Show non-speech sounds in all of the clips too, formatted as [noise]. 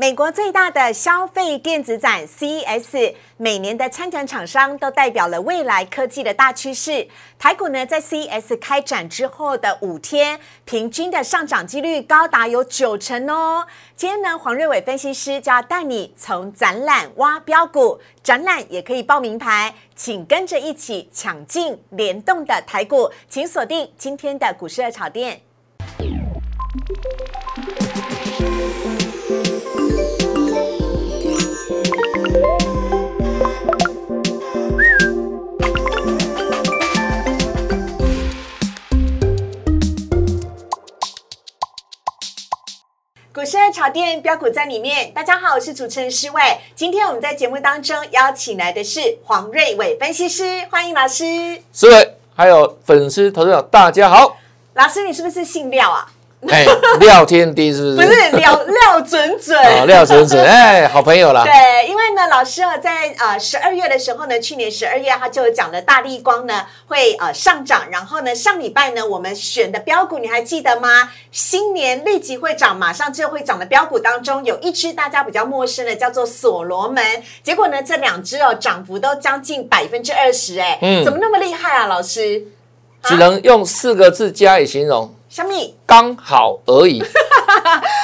美国最大的消费电子展 CES，每年的参展厂商都代表了未来科技的大趋势。台股呢，在 CES 开展之后的五天，平均的上涨几率高达有九成哦。今天呢，黄瑞伟分析师就要带你从展览挖标股，展览也可以报名牌，请跟着一起抢进联动的台股，请锁定今天的股市热炒店。炒店标股在里面，大家好，我是主持人施伟。今天我们在节目当中邀请来的是黄瑞伟分析师，欢迎老师。施伟，还有粉丝投资者，大家好。老师，你是不是姓廖啊？哎，廖天地是不是？[laughs] 不是廖廖准准，哦，廖准准，哎，好朋友啦。对，因为呢，老师啊，在呃十二月的时候呢，去年十二月他就讲了大力光呢会呃上涨，然后呢上礼拜呢我们选的标股你还记得吗？新年立即会涨，马上就会涨的标股当中有一只大家比较陌生的，叫做所罗门。结果呢这两只哦涨幅都将近百分之二十，哎，嗯，怎么那么厉害啊，老师？只能用四个字加以形容。小米刚好而已。[laughs]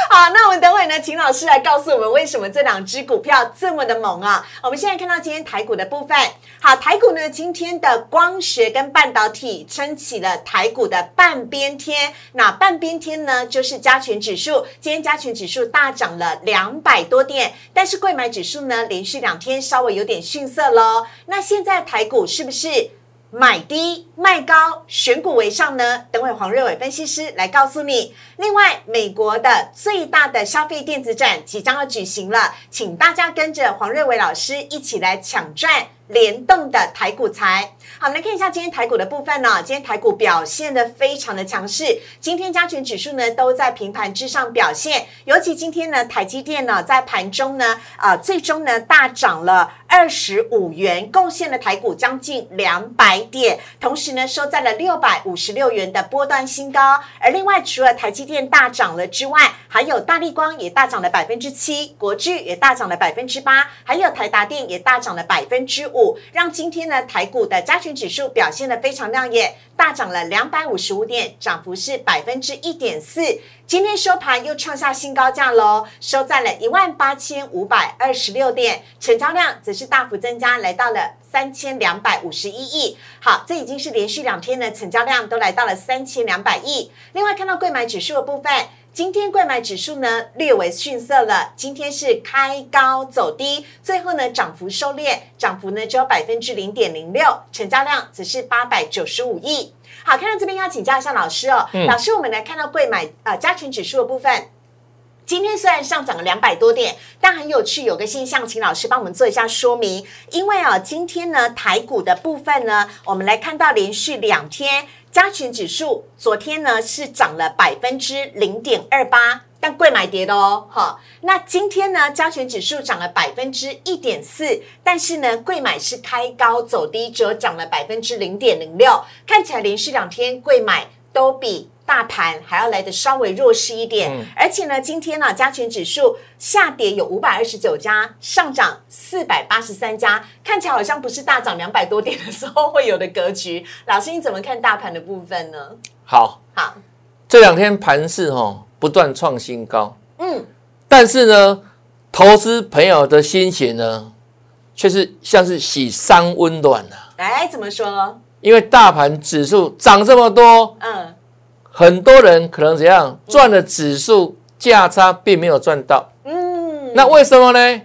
好，那我们等会呢，请老师来告诉我们为什么这两只股票这么的猛啊？我们现在看到今天台股的部分。好，台股呢今天的光学跟半导体撑起了台股的半边天。那半边天呢，就是加权指数。今天加权指数大涨了两百多点，但是贵买指数呢，连续两天稍微有点逊色喽。那现在台股是不是？买低卖高，选股为上呢？等会黄瑞伟分析师来告诉你。另外，美国的最大的消费电子展即将要举行了，请大家跟着黄瑞伟老师一起来抢赚。联动的台股财，好，我们来看一下今天台股的部分呢。今天台股表现的非常的强势，今天加权指数呢都在平盘之上表现，尤其今天呢台积电呢在盘中呢啊最终呢大涨了二十五元，贡献了台股将近两百点，同时呢收在了六百五十六元的波段新高。而另外除了台积电大涨了之外，还有大力光也大涨了百分之七，国巨也大涨了百分之八，还有台达电也大涨了百分之。五让今天呢台股的加权指数表现的非常亮眼，大涨了两百五十五点，涨幅是百分之一点四。今天收盘又创下新高价喽，收在了一万八千五百二十六点，成交量则是大幅增加，来到了三千两百五十一亿。好，这已经是连续两天的成交量都来到了三千两百亿。另外看到贵买指数的部分。今天贵买指数呢略为逊色了，今天是开高走低，最后呢涨幅收敛，涨幅呢只有百分之零点零六，成交量只是八百九十五亿。好，看到这边要请教一下老师哦，老师，我们来看到贵买呃加权指数的部分，今天虽然上涨了两百多点，但很有趣，有个现象，请老师帮我们做一下说明。因为啊，今天呢台股的部分呢，我们来看到连续两天。加权指数昨天呢是涨了百分之零点二八，但贵买跌的哦，哈。那今天呢，加权指数涨了百分之一点四，但是呢，贵买是开高走低，只有涨了百分之零点零六，看起来连续两天贵买都比。大盘还要来的稍微弱势一点，而且呢，今天呢，加权指数下跌有五百二十九家，上涨四百八十三家，看起来好像不是大涨两百多点的时候会有的格局。[laughs] 老师，你怎么看大盘的部分呢？好，好，这两天盘势哈不断创新高，嗯，但是呢，投资朋友的心情呢，却是像是喜三温暖啊。哎，怎么说？因为大盘指数涨这么多，嗯。很多人可能怎样赚的指数价差并没有赚到，嗯，那为什么呢？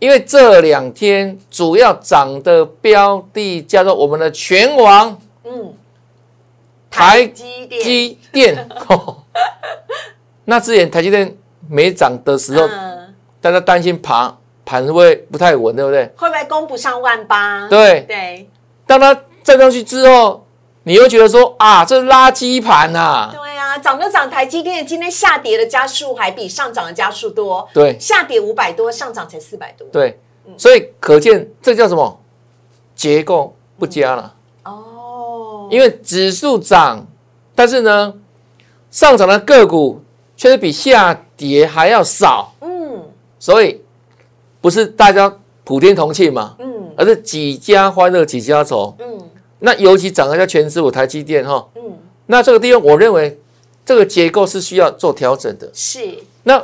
因为这两天主要涨的标的叫做我们的全网，嗯，台积电，[laughs] 那之前台积电没涨的时候，大家担心盘盘会不太稳，对不对？会不会攻不上万八？对对，当它站上去之后。你又觉得说啊，这是垃圾盘呐？对呀，涨就涨台积电，今天下跌的加速还比上涨的加速多。对，下跌五百多，上涨才四百多。对，所以可见这叫什么？结构不佳了。哦，因为指数涨，但是呢，上涨的个股却是比下跌还要少。嗯，所以不是大家普天同庆嘛，嗯，而是几家欢乐几家愁，嗯，那尤其涨一下全指股台积电哈，嗯，那这个地方我认为这个结构是需要做调整的，是。那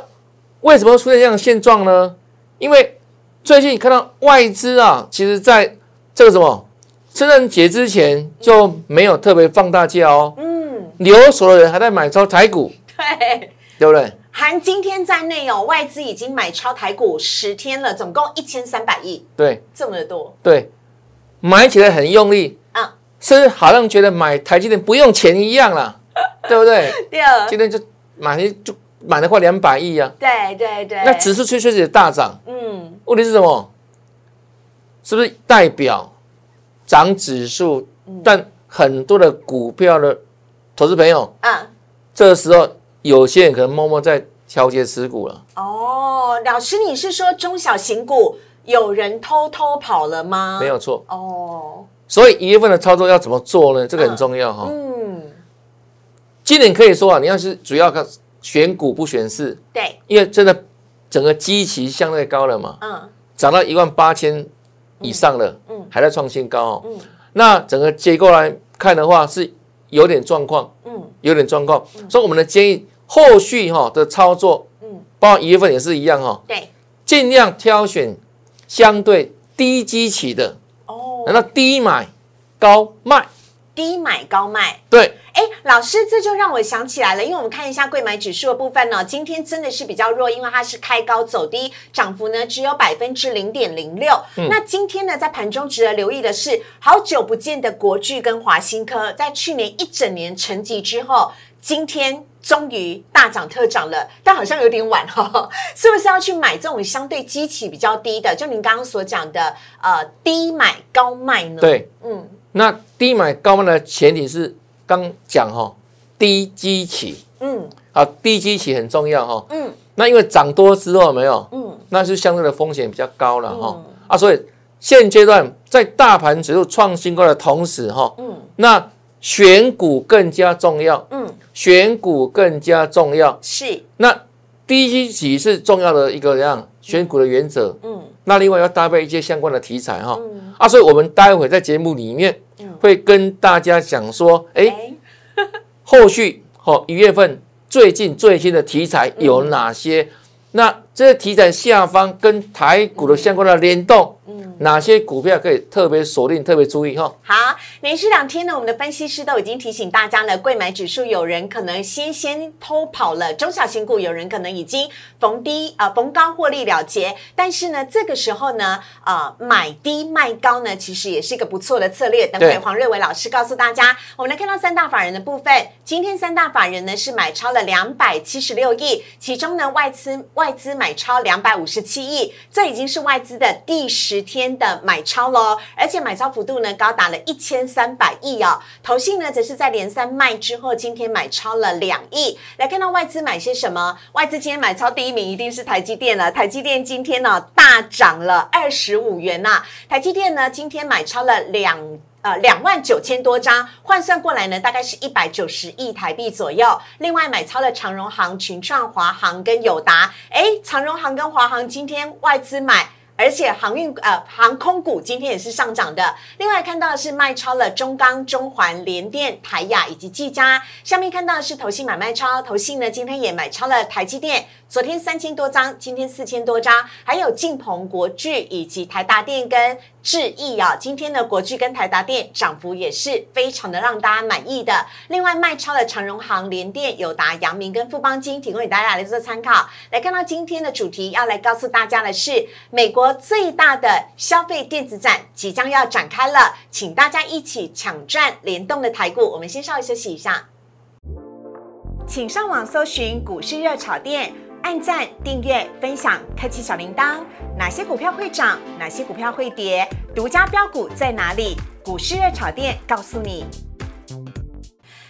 为什么出现这样的现状呢？因为最近看到外资啊，其实在这个什么圣诞节之前就没有特别放大假哦，嗯，留守的人还在买超台股，对，对不对？含今天在内哦，外资已经买超台股十天了，总共一千三百亿，对，这么的多，对，买起来很用力，啊，甚至好像觉得买台积电不用钱一样了，[laughs] 对不对？对，今天就买就。买了快两百亿啊！对对对，那指数确确实大涨。嗯，问题是什么？是不是代表涨指数？但很多的股票的投资朋友啊，这个时候有些人可能默默在调节持股了。哦，老师，你是说中小型股有人偷偷跑了吗？没有错。哦，所以一月份的操作要怎么做呢？这个很重要哈。嗯，今年可以说啊，你要是主要看。选股不选市，对，因为真的整个基期相对高了嘛，嗯，涨到一万八千以上了，嗯，还在创新高哦，嗯，那整个结构来看的话是有点状况，嗯，有点状况，所以我们的建议后续哈的操作，嗯，包括一月份也是一样哈，对，尽量挑选相对低基期的，哦，难道低买高卖？低买高卖，对，哎，老师，这就让我想起来了，因为我们看一下贵买指数的部分呢，今天真的是比较弱，因为它是开高走低，涨幅呢只有百分之零点零六。那今天呢，在盘中值得留意的是，好久不见的国巨跟华新科，在去年一整年沉寂之后，今天终于大涨特涨了，但好像有点晚哈，[laughs] 是不是要去买这种相对基期比较低的？就您刚刚所讲的，呃，低买高卖呢？对，嗯。那低买高卖的前提是刚讲哈，低基期，嗯，啊，低基期很重要哈，嗯，那因为涨多之后没有，嗯，那是相对的风险比较高了哈，啊，所以现阶段在大盘指数创新高的同时哈，嗯，那选股更加重要，嗯，选股更加重要，是，那低基期是重要的一个样？选股的原则，嗯，那另外要搭配一些相关的题材哈，啊，所以我们待会在节目里面。会跟大家讲说，哎，后续哦，一月份最近最新的题材有哪些？那这些题材下方跟台股的相关的联动，嗯，哪些股票可以特别锁定、特别注意哈？好，连续两天呢，我们的分析师都已经提醒大家了，贵买指数有人可能先先偷跑了，中小型股有人可能已经逢低啊逢高获利了结。但是呢，这个时候呢，呃，买低卖高呢，其实也是一个不错的策略。等会黄瑞伟老师告诉大家，我们来看到三大法人的部分，今天三大法人呢是买超了两百七十六亿，其中呢外资。外资买买超两百五十七亿，这已经是外资的第十天的买超喽，而且买超幅度呢高达了一千三百亿哦。投信呢则是在连三卖之后，今天买超了两亿。来看到外资买些什么？外资今天买超第一名一定是台积电了，台积电今天呢大涨了二十五元呐。台积电呢今天买超了两。呃，两万九千多张换算过来呢，大概是一百九十亿台币左右。另外买超了长荣行、群创、华航跟友达。哎，长荣行跟华航今天外资买。而且航运呃航空股今天也是上涨的。另外看到的是卖超了中钢、中环、联电、台亚以及技嘉。下面看到的是投信买卖超，投信呢今天也买超了台积电，昨天三千多张，今天四千多张，还有晋鹏、国巨以及台达电跟智毅啊。今天的国巨跟台达电涨幅也是非常的让大家满意的。另外卖超的长荣行、联电、友达、阳明跟富邦金，提供给大家来做参考。来看到今天的主题，要来告诉大家的是美国。最大的消费电子展即将要展开了，请大家一起抢赚联动的台股。我们先稍微休息一下，请上网搜寻股市热炒店，按赞、订阅、分享，开启小铃铛。哪些股票会涨？哪些股票会跌？独家标股在哪里？股市热炒店告诉你。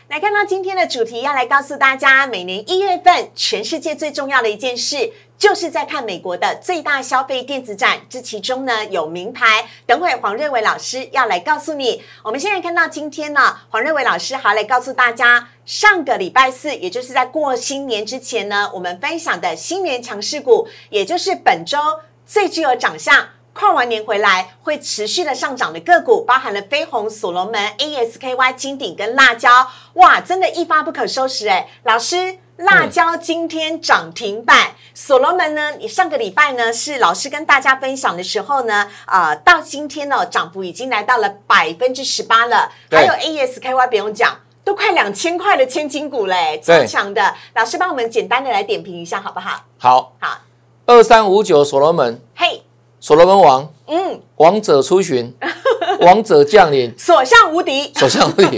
来看到今天的主题，要来告诉大家，每年一月份，全世界最重要的一件事。就是在看美国的最大消费电子展，这其中呢有名牌。等会黄瑞伟老师要来告诉你。我们现在看到今天呢，黄瑞伟老师还来告诉大家，上个礼拜四，也就是在过新年之前呢，我们分享的新年强势股，也就是本周最具有长相。跨完年回来会持续的上涨的个股，包含了飞鸿、所罗门、ASKY、金鼎跟辣椒，哇，真的一发不可收拾哎！老师，辣椒今天涨停板，所罗门呢？你上个礼拜呢是老师跟大家分享的时候呢，啊，到今天呢涨幅已经来到了百分之十八了。还有 ASKY 不用讲，都快两千块的千金股嘞，超强的。老师帮我们简单的来点评一下好不好？好，好，二三五九所罗门，嘿。所罗门王，嗯，王者出巡，[laughs] 王者降临，所向无敌，所向无敌，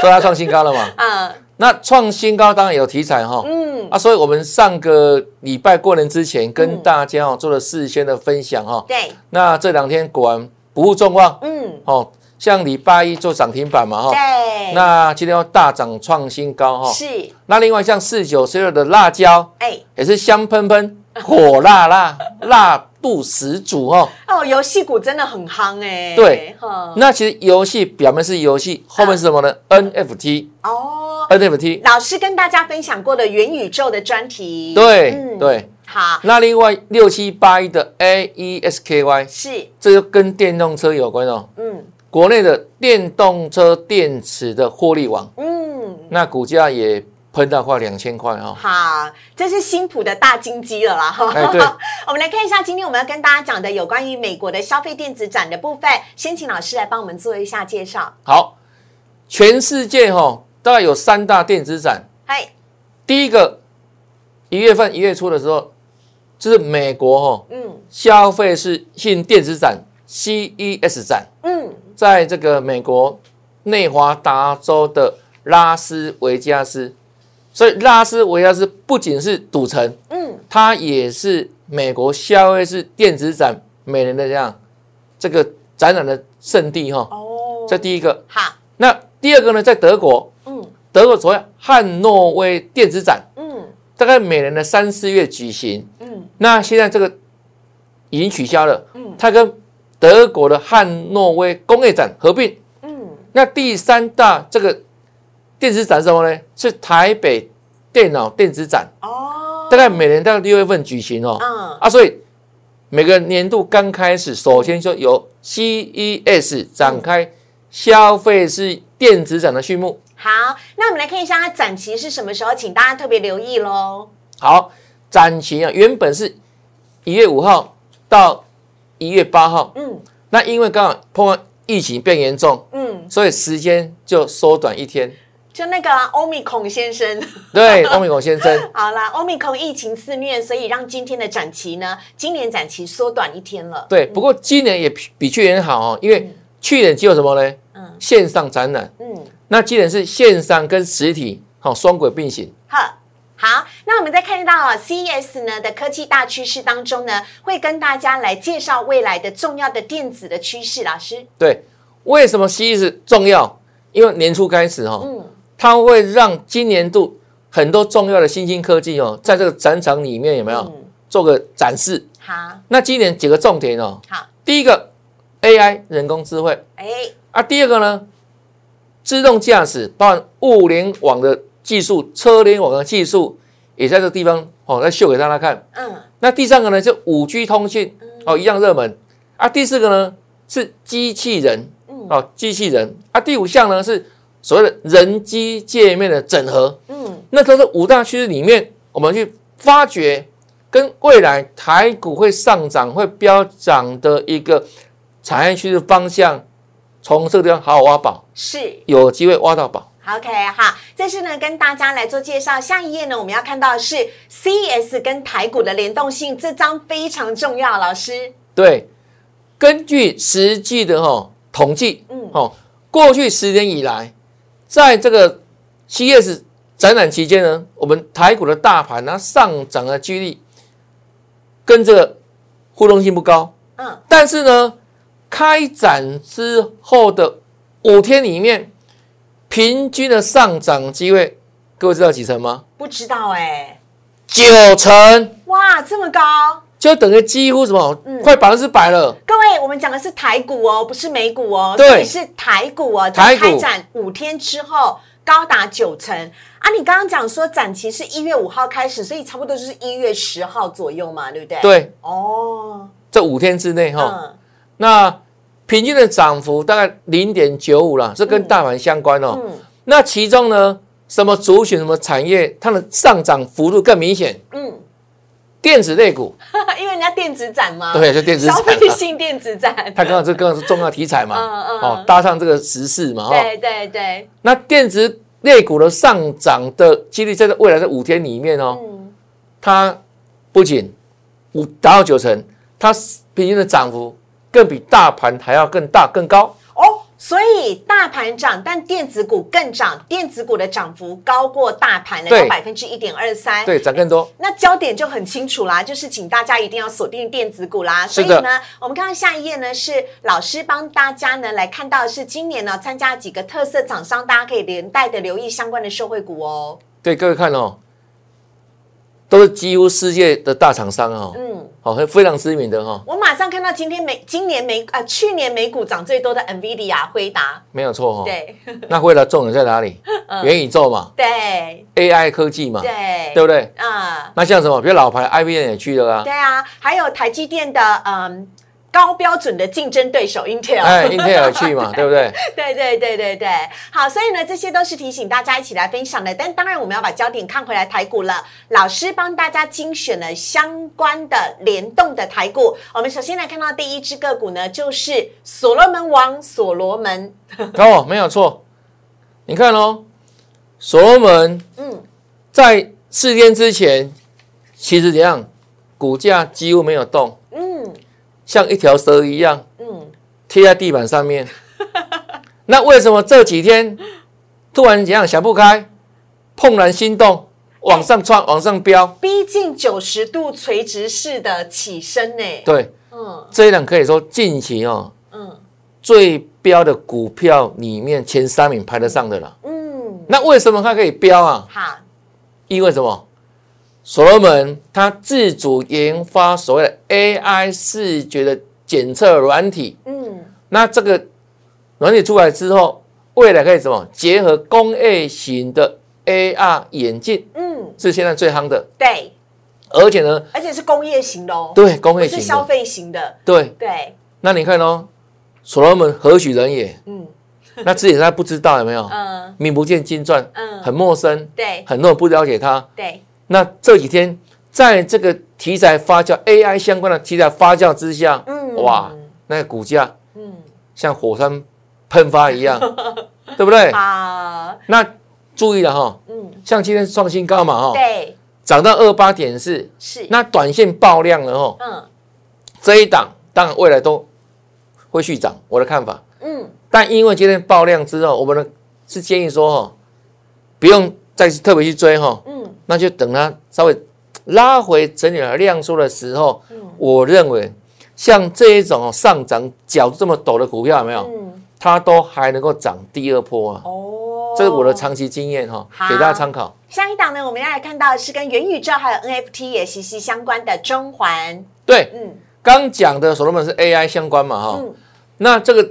所以它创新高了嘛？[laughs] 嗯，那创新高当然有题材哈，嗯，啊，所以我们上个礼拜过年之前跟大家哦做了事先的分享哈，对，那这两天果然不负众望，嗯，哦，像礼拜一做涨停板嘛哈，对，那今天要大涨创新高哈，是，那另外像四九十二的辣椒，哎，也是香喷喷。火辣辣，辣度十足哦！哦，游戏股真的很夯哎。对，那其实游戏表面是游戏，后面是什么呢？NFT 哦，NFT。老师跟大家分享过的元宇宙的专题。对对，好。那另外六七八一的 AESKY 是，这就跟电动车有关哦。嗯，国内的电动车电池的获利网。嗯，那股价也。喷到快两千块哦。好，这是新普的大金鸡了啦。哎，对，[laughs] 我们来看一下今天我们要跟大家讲的有关于美国的消费电子展的部分。先请老师来帮我们做一下介绍。好，全世界哈大概有三大电子展。嗨，第一个一月份一月初的时候，就是美国哈，嗯，消费是性电子展 CES 展，嗯，在这个美国内华达州的拉斯维加斯。所以拉斯维加斯不仅是赌城，嗯，它也是美国消费式电子展每年的这样这个展览的圣地哈。哦，这第一个。好，那第二个呢，在德国，嗯，德国所谓汉诺威电子展，嗯，大概每年的三四月举行，嗯，那现在这个已经取消了，嗯，它跟德国的汉诺威工业展合并，嗯，那第三大这个。电子展什么呢？是台北电脑电子展哦，大概每年大概六月份举行哦。嗯啊，所以每个年度刚开始，首先就由 CES 展开消费是电子展的序幕。好，那我们来看一下它展期是什么时候，请大家特别留意喽。好，展期啊，原本是一月五号到一月八号。嗯，那因为刚好碰到疫情变严重，嗯，所以时间就缩短一天。就那个欧米孔先生，[laughs] 对，欧米孔先生。[laughs] 好啦，欧米孔疫情肆虐，所以让今天的展期呢，今年展期缩短一天了。对，不过今年也比去年好哦，因为去年只有什么呢？嗯，线上展览。嗯，那今年是线上跟实体好双轨并行。好，好，那我们再看到 CES 呢的科技大趋势当中呢，会跟大家来介绍未来的重要的电子的趋势。老师，对，为什么 CES 重要？因为年初开始哈。嗯。它会让今年度很多重要的新兴科技哦，在这个展场里面有没有做个展示？好，那今年几个重点哦。好，第一个 AI 人工智慧，哎，啊，第二个呢，自动驾驶，包含物联网的技术、车联网的技术，也在这个地方哦，来秀给大家看。嗯，那第三个呢，就五 G 通讯哦，一样热门。啊，第四个呢是机器人，哦，机器人。啊，第五项呢是。所谓的人机界面的整合，嗯，那都是五大趋势里面，我们去发掘跟未来台股会上涨、会飙涨的一个产业趋势方向，从这个地方好好挖宝，是有机会挖到宝。OK，好，这是呢跟大家来做介绍。下一页呢，我们要看到的是 CES 跟台股的联动性，这张非常重要。老师，对，根据实际的哈统计，嗯，哦，过去十年以来。在这个 CES 展览期间呢，我们台股的大盘呢上涨的几率跟这个互动性不高。嗯，但是呢，开展之后的五天里面，平均的上涨机会，各位知道几成吗？不知道哎，九成。哇，这么高！就等于几乎什么，快百分之百了。各位，我们讲的是台股哦，不是美股哦，对，是台股哦。台开展五天之后，高达九成啊！你刚刚讲说展期是一月五号开始，所以差不多就是一月十号左右嘛，对不对？对。哦，这五天之内哈，那平均的涨幅大概零点九五啦，这跟大盘相关哦。嗯。那其中呢，什么族群、什么产业，它的上涨幅度更明显？嗯。电子类股，[laughs] 因为人家电子展嘛，对，就电子消费性电子展，[laughs] 它刚好这刚好是重要题材嘛，[laughs] 嗯嗯，哦，搭上这个时事嘛，对对对。那电子类股的上涨的几率，在未来的五天里面哦，它不仅五达到九成，它平均的涨幅更比大盘还要更大更高。所以大盘涨，但电子股更涨，电子股的涨幅高过大盘，来到百分之一点二三，对，涨更多。那焦点就很清楚啦，就是请大家一定要锁定电子股啦。所以呢，我们看到下一页呢，是老师帮大家呢来看到的是今年呢参加几个特色厂商，大家可以连带的留意相关的社会股哦。对，各位看哦。都是几乎世界的大厂商哦，嗯，好，非常知名的哈。我马上看到今天美今年美啊去年美股涨最多的 NVIDIA 辉达，没有错哈。对，[laughs] 那辉达重点在哪里？元宇宙嘛，对，AI 科技嘛，对，对不对？啊，那像什么？比如老牌 IBM 也去了啊。对啊，还有台积电的嗯。高标准的竞争对手 Intel，哎，Intel 去嘛，[laughs] 对不对？对对对对对，好，所以呢，这些都是提醒大家一起来分享的。但当然，我们要把焦点看回来台股了。老师帮大家精选了相关的联动的台股。我们首先来看到第一只个股呢，就是所罗门王所罗门。哦，没有错。你看哦，所罗门，嗯，在四天之前，其实怎样，股价几乎没有动。像一条蛇一样，嗯，贴在地板上面。[laughs] 那为什么这几天突然怎样想不开，怦然心动，往上窜，往上飙，逼近九十度垂直式的起身呢？对，嗯，这一档可以说近期哦，嗯，最标的股票里面前三名排得上的了。嗯，那为什么它可以标啊？好，因为什么？所罗门他自主研发所谓的 AI 视觉的检测软体，嗯，那这个软体出来之后，未来可以什么？结合工业型的 AR 眼镜，嗯，是现在最夯的，对，而且呢，而且是工业型的哦，对，工业型是消费型的，对。对。那你看哦，所罗门何许人也？嗯，那之前他不知道有没有？[laughs] 嗯，名不见经传，嗯，很陌生，对，很多人不了解他，对。那这几天，在这个题材发酵，AI 相关的题材发酵之下，嗯，哇，那个股价，嗯，像火山喷发一样，[laughs] 对不对？啊，那注意了哈，嗯，像今天创新高嘛，哈，对，涨到二八点四，是，那短线爆量了哈，嗯，这一档当然未来都会续涨，我的看法，嗯，但因为今天爆量之后，我们呢是建议说哈，不用再特别去追哈，嗯。那就等它稍微拉回整理量缩的时候，我认为像这一种上涨角这么陡的股票有没有？它都还能够涨第二波啊！哦，这是我的长期经验哈，给大家参考。下一档呢，我们要来看到是跟元宇宙还有 NFT 也息息相关的中环。对，嗯，刚讲的所罗门是 AI 相关嘛哈，那这个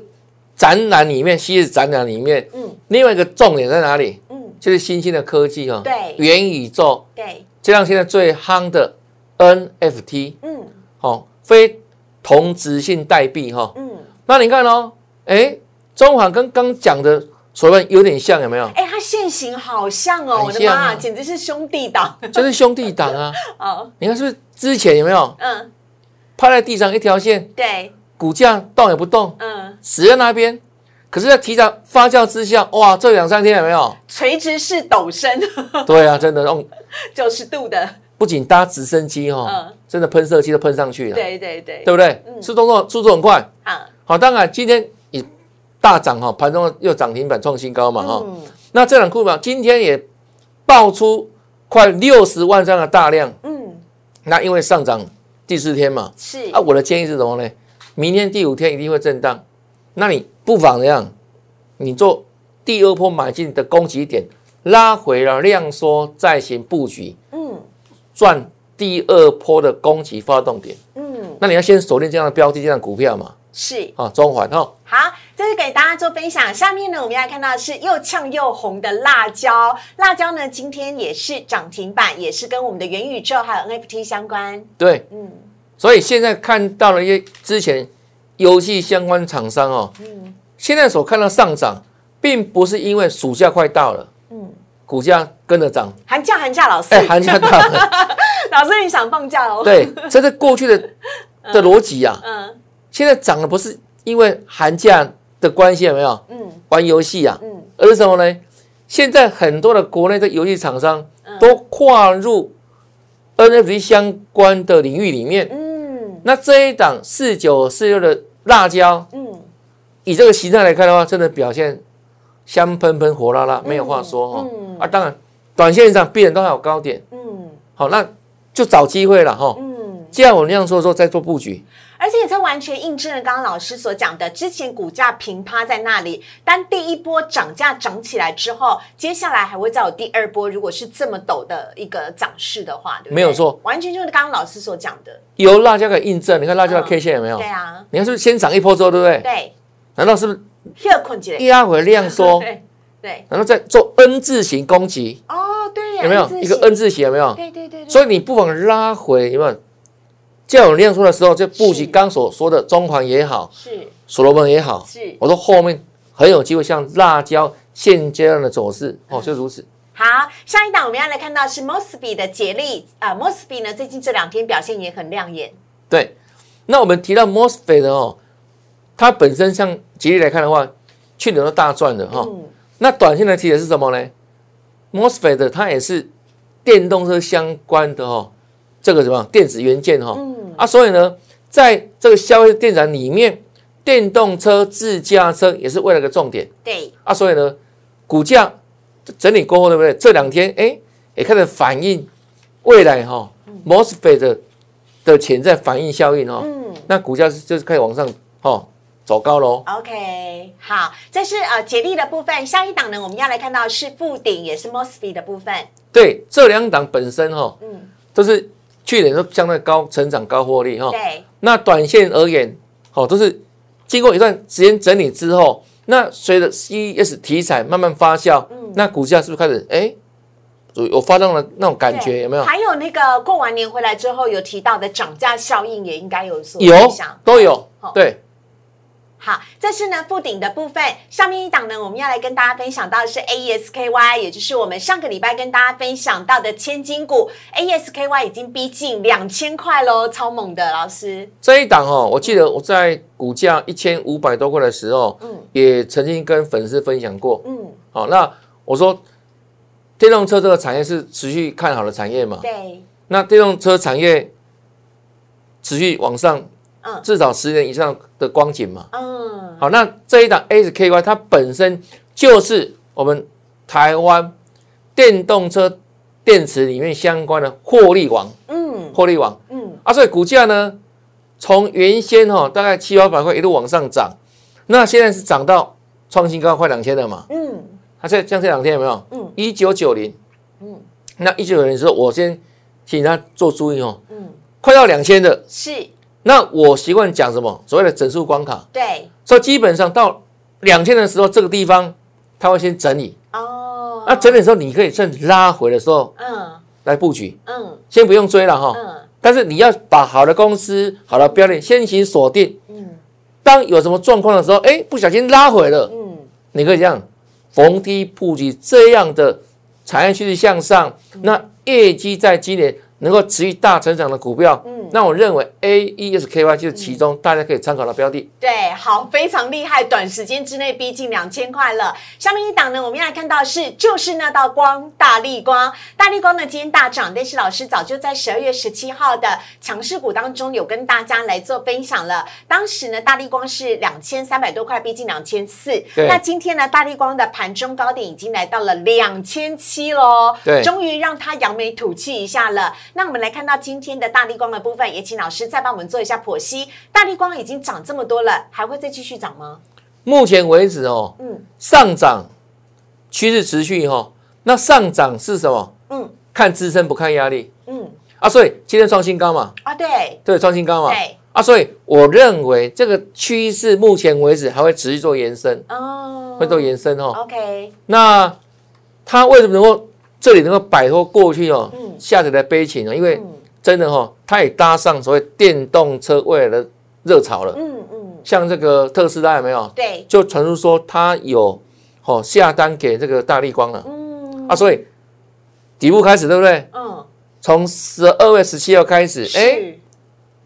展览里面，昔日展览里面，嗯，另外一个重点在哪里？就是新兴的科技哈，对，元宇宙，对，就像现在最夯的 NFT，嗯，好，非同质性代币哈，嗯，那你看哦，哎，中环跟刚讲的所谓有点像，有没有？哎，它线型好像哦，我的妈，简直是兄弟党，就是兄弟党啊，[laughs] 哦，你看是不是之前有没有？嗯，趴在地上一条线，对，股价动也不动，嗯，死在那边。可是，在提早发酵之下，哇，这两三天有没有垂直式陡升？[laughs] 对啊，真的用九十度的，不仅搭直升机哦，真的喷射机都喷上去了。对对对，对不对？速动作速度很快。好，好，当然今天也大涨哈，盘中又涨停板创新高嘛哈。那这两股票今天也爆出快六十万张的大量。嗯，那因为上涨第四天嘛，是啊，我的建议是什么呢？明天第五天一定会震荡。那你不妨怎样？你做第二波买进的攻击点，拉回了量缩再行布局，嗯，赚第二波的攻击发动点。嗯，那你要先锁定这样的标的，这样的股票嘛。是啊，中环哈。好，这是给大家做分享。下面呢，我们要看到的是又呛又红的辣椒。辣椒呢，今天也是涨停板，也是跟我们的元宇宙还有 NFT 相关。对，嗯。所以现在看到了一些之前游戏相关厂商哦，嗯，现在所看到上涨，并不是因为暑假快到了，嗯，股价跟着涨。寒假，寒假，老师。哎，寒假到了，[laughs] 老师你想放假哦？[laughs] 对，这是过去的 [laughs] 的逻辑啊。嗯。现在涨的不是因为寒假的关系，有没有？嗯，玩游戏啊，嗯，而是什么呢？现在很多的国内的游戏厂商都跨入 NFT 相关的领域里面，嗯，那这一档四九四六的辣椒，嗯，以这个形态来看的话，真的表现香喷喷、火辣辣，没有话说哈。啊，当然，短线上必然都还有高点，嗯，好，那就找机会了哈。嗯，既然我那样说说，再做布局。而且这完全印证了刚刚老师所讲的，之前股价平趴在那里，当第一波涨价涨起来之后，接下来还会再有第二波。如果是这么陡的一个涨势的话，对不对？没有错，完全就是刚刚老师所讲的。由辣椒可以印证，你看辣椒的 K 线有没有？对啊。你看是不是先涨一波之后，对不对？对。难道是不是？又困起来。压回量缩。对 [laughs] 对。然后再做 N 字形攻击。哦，对。有没有一个 N 字形？有没有？对对对。所以你不妨拉回，有没有？较有量缩的时候，就布局刚所说的中环也好，是所罗门也好，是我说后面很有机会像辣椒现阶段的走势哦，就如此。好，上一档我们要来看到是 Mosby 的捷力啊，Mosby 呢最近这两天表现也很亮眼。对，那我们提到 Mosby 的哦，它本身像吉利来看的话，去年都大赚的哈。那短线来提的是什么呢？MOSFET 它也是电动车相关的哦。这个什么电子元件哈，嗯啊，所以呢，在这个消费电展里面，电动车、自驾车也是为了个重点。对啊，所以呢，股价整理过后，对不对？这两天哎，也开始反映未来哈，mosfet 的的潜在反应效应哦。嗯，那股价是就是开始往上哦走高喽。OK，好，这是呃解力的部分。下一档呢，我们要来看到是富顶，也是 mosfet 的部分。对，这两档本身哈，嗯，都是。去年都相对高成长、高获利哈。对。那短线而言，好都是经过一段时间整理之后，那随着 CES 题材慢慢发酵，嗯，那股价是不是开始哎有有发动了那种感觉？有没有？还有那个过完年回来之后有提到的涨价效应，也应该有所有都有对。好，这是呢附顶的部分。上面一档呢，我们要来跟大家分享到的是 AESKY，也就是我们上个礼拜跟大家分享到的千金股 AESKY 已经逼近两千块喽，超猛的老师。这一档哦，我记得我在股价一千五百多块的时候，嗯，也曾经跟粉丝分享过，嗯，好，那我说电动车这个产业是持续看好的产业嘛？对。那电动车产业持续往上。至少十年以上的光景嘛。嗯，好，那这一档 ASKY 它本身就是我们台湾电动车电池里面相关的获利王。嗯，获利王。嗯，啊，所以股价呢，从原先哈大概七八百块一路往上涨，那现在是涨到创新高快两千了嘛。嗯，它在像这两天有没有？嗯，一九九零。嗯，那一九九零的时候，我先请他做注意哦。嗯，快到两千的。是。那我习惯讲什么？所谓的整数关卡。对。所以基本上到两千的时候，这个地方它会先整理。哦。那整理的时候，你可以趁拉回的时候，嗯，来布局。嗯。先不用追了哈。嗯。但是你要把好的公司、好的标的先行锁定。嗯。当有什么状况的时候，哎，不小心拉回了。嗯。你可以这样逢低布局这样的产业趋势向上，那业绩在今年。能够持续大成长的股票，嗯，那我认为 A E S K Y 就是其中大家可以参考的标的。对，好，非常厉害，短时间之内逼近两千块了。下面一档呢，我们要来看到是就是那道光，大力光。大力光呢今天大涨，但是老师早就在十二月十七号的强势股当中有跟大家来做分享了。当时呢，大力光是两千三百多块，逼近两千四。那今天呢，大力光的盘中高点已经来到了两千七喽。对，终于让它扬眉吐气一下了。那我们来看到今天的大力光的部分，也请老师再帮我们做一下剖析。大力光已经涨这么多了，还会再继续涨吗？目前为止哦，嗯，上涨趋势持续哈。那上涨是什么？嗯，看支撑不看压力。嗯，啊，所以今天创新高嘛，啊对，对，创新高嘛，对，啊，所以我认为这个趋势目前为止还会持续做延伸，哦，会做延伸哦。OK，那它为什么能够这里能够摆脱过去哦下跌的悲情呢？因为真的哈，它也搭上所谓电动车未来的热潮了。嗯嗯，像这个特斯拉有没有？对，就传出说它有哦下单给这个大力光了。嗯，啊，所以底部开始对不对？嗯。从十二月十七号开始，哎，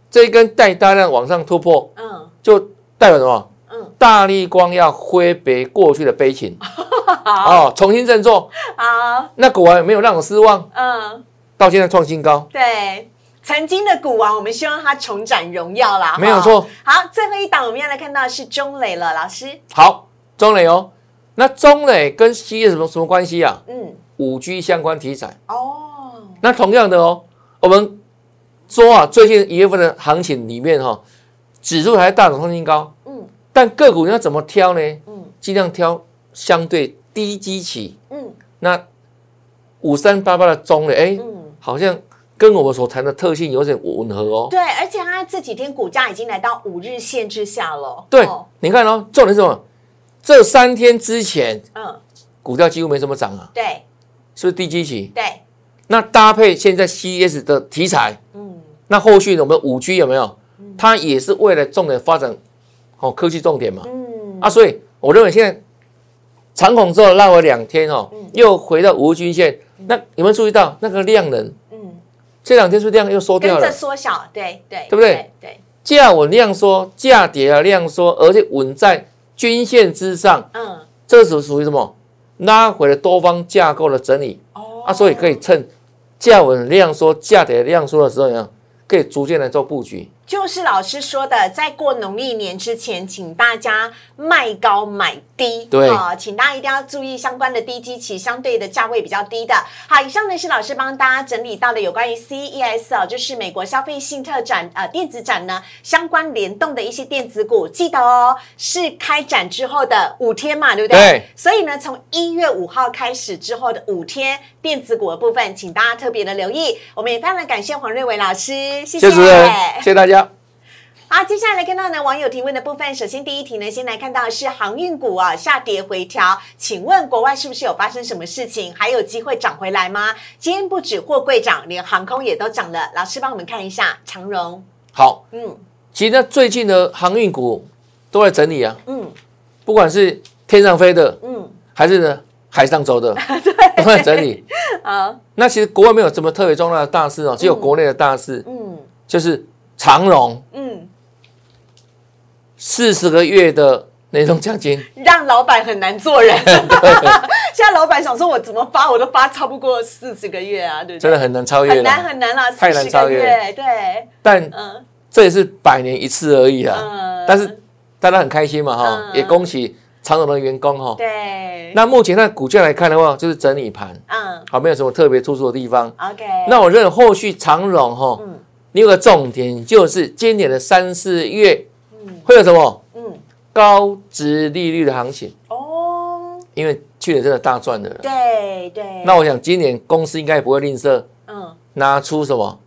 这一根带大量往上突破，嗯，就代表什么？嗯，大力光要挥别过去的悲情，[laughs] 哦，重新振作。好，那股王没有让我失望，嗯，到现在创新高。对，曾经的股王，我们希望他重展荣耀啦。没有错。好，最后一档我们要来看到是中磊了，老师。好，中磊哦，那中磊跟西业什么什么关系啊？嗯，五 G 相关题材。哦。那同样的哦，我们说啊，最近一月份的行情里面哈，指数还大涨创新高，嗯，但个股你要怎么挑呢？嗯，尽量挑相对低基期，嗯，那五三八八的中磊，哎，好像跟我们所谈的特性有点吻合哦。对，而且它这几天股价已经来到五日线之下了。对，你看哦，重点是什么？这三天之前，嗯，股价几乎没怎么涨啊。对，是不是低基期？对。那搭配现在 CES 的题材，嗯，那后续？我们五 G 有没有？它也是为了重点发展，哦，科技重点嘛，嗯，啊，所以我认为现在长孔之后拉回两天哦，又回到五日均线，那有没有注意到那个量能？嗯，这两天是不是量又缩掉了？跟着缩小，对对，对不对？对，价稳量缩，价跌啊量缩，而且稳在均线之上，嗯，这是属于什么？拉回了多方架构的整理，哦，啊，所以可以趁。价稳量缩，价跌量缩的时候呢，可以逐渐来做布局。就是老师说的，在过农历年之前，请大家卖高买低。对啊，请大家一定要注意相关的低基期，相对的价位比较低的。好，以上呢是老师帮大家整理到的有关于 CES 哦，就是美国消费性特展呃电子展呢相关联动的一些电子股。记得哦，是开展之后的五天嘛，对不对？对。所以呢，从一月五号开始之后的五天电子股的部分，请大家特别的留意。我们也非常的感谢黄瑞伟老师，谢谢，谢谢大家。好，接下来来看到呢网友提问的部分。首先第一题呢，先来看到是航运股啊下跌回调，请问国外是不是有发生什么事情？还有机会涨回来吗？今天不止货柜涨，连航空也都涨了。老师帮我们看一下长荣。好，嗯，其实呢最近的航运股都在整理啊，嗯，不管是天上飞的，嗯，还是呢海上走的，[laughs] 对，都在整理。[laughs] 好，那其实国外没有什么特别重大的大事哦，只有国内的大事，嗯，就是长荣，嗯。四十个月的年终奖金，让老板很难做人。[laughs] 现在老板想说，我怎么发，我都发超不过四十个月啊，对不对？真的很难超越，很难很难啦，太难超越。对，但这也是百年一次而已啊。但是大家很开心嘛，哈，也恭喜长荣的员工哈。对。那目前在股价来看的话，就是整理盘，嗯，好，没有什么特别突出的地方。OK。那我认为后续长荣哈，嗯，有个重点就是今年的三四月。会有什么？嗯，高值利率的行情哦，因为去年真的大赚的了。对对。那我想今年公司应该也不会吝啬，嗯，拿出什么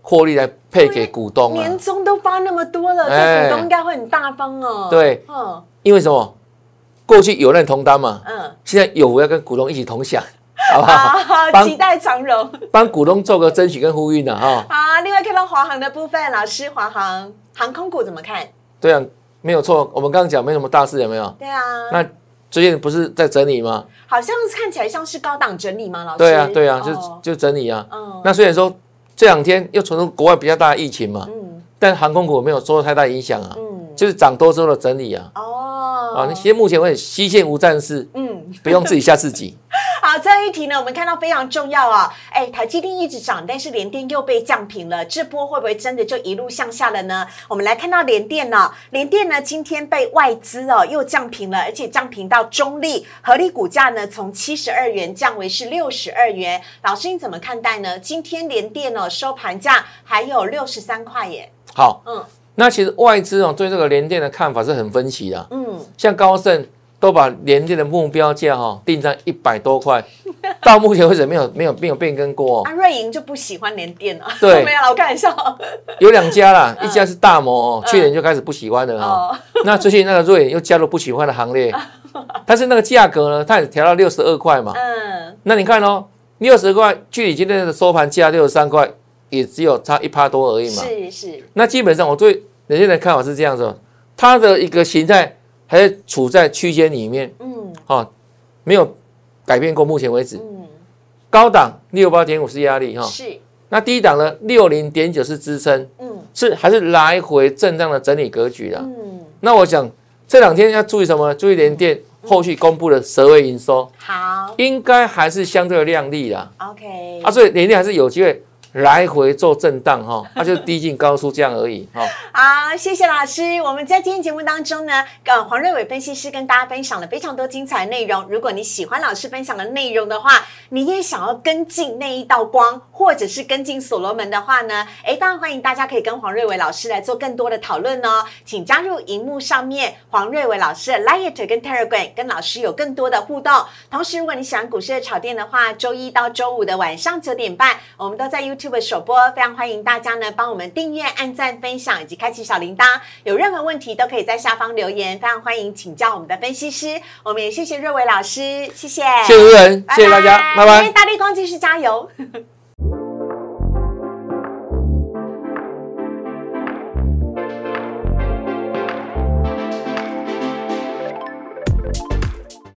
获利来配给股东年终都发那么多了，这股东应该会很大方哦。对，嗯，因为什么？过去有难同当嘛，嗯，现在有要跟股东一起同享，[laughs] 好不好？期待长荣，帮股东做个争取跟呼吁呢，哈。好，另外看到华航的部分，老师，华航航空股怎么看？对啊，没有错。我们刚刚讲没什么大事，有没有？对啊。那最近不是在整理吗？好像看起来像是高档整理吗，老师？对啊，对啊，就就整理啊。嗯。那虽然说这两天又传出国外比较大的疫情嘛，嗯，但航空股没有受到太大影响啊。嗯。就是涨多之后的整理啊。哦。啊，那些目前为止西线无战事，嗯，不用自己吓自己。[laughs] 好，最后一题呢，我们看到非常重要啊，哎，台积电一直涨，但是联电又被降平了，这波会不会真的就一路向下了呢？我们来看到联电呢，联电呢今天被外资哦又降平了，而且降平到中立，合理股价呢从七十二元降为是六十二元。老师你怎么看待呢？今天联电呢收盘价还有六十三块耶。好，嗯，那其实外资哦对这个联电的看法是很分歧的，嗯，像高盛。都把联电的目标价哈定在一百多块，到目前为止没有没有没有变更过。啊，瑞银就不喜欢联电了。对，没有了，我开玩笑。[laughs] 有两家啦，一家是大摩哦，去年就开始不喜欢了哈。那最近那个瑞银又加入不喜欢的行列，[laughs] 但是那个价格呢，它也调到六十二块嘛。嗯。那你看哦，六十块距离今天的收盘价六十三块，也只有差一趴多而已嘛。是是。那基本上我对人家的看法是这样子，它的一个形态还处在区间里面。嗯。哦，没有改变过，目前为止。嗯。高档六八点五是压力哈。是。那低档呢？六零点九是支撑。嗯。是还是来回震荡的整理格局啦。嗯。那我想这两天要注意什么？注意联电后续公布的十位营收。好。应该还是相对亮丽啦。OK。啊，所以联电还是有机会。来回做震荡哈，[laughs] 它就低进高出这样而已哈。好，谢谢老师。我们在今天节目当中呢，跟黄瑞伟分析师跟大家分享了非常多精彩内容。如果你喜欢老师分享的内容的话，你也想要跟进那一道光，或者是跟进所罗门的话呢，哎，当然欢迎大家可以跟黄瑞伟老师来做更多的讨论哦。请加入荧幕上面黄瑞伟老师的 Light 跟 Telegram，跟老师有更多的互动。同时，如果你喜欢股市的炒店的话，周一到周五的晚上九点半，我们都在 YouTube。YouTube 首播，非常欢迎大家呢帮我们订阅、按赞、分享以及开启小铃铛。有任何问题都可以在下方留言，非常欢迎请教我们的分析师。我们也谢谢瑞伟老师，谢谢，谢谢主持人，谢谢大家，拜拜。大力光继续加油。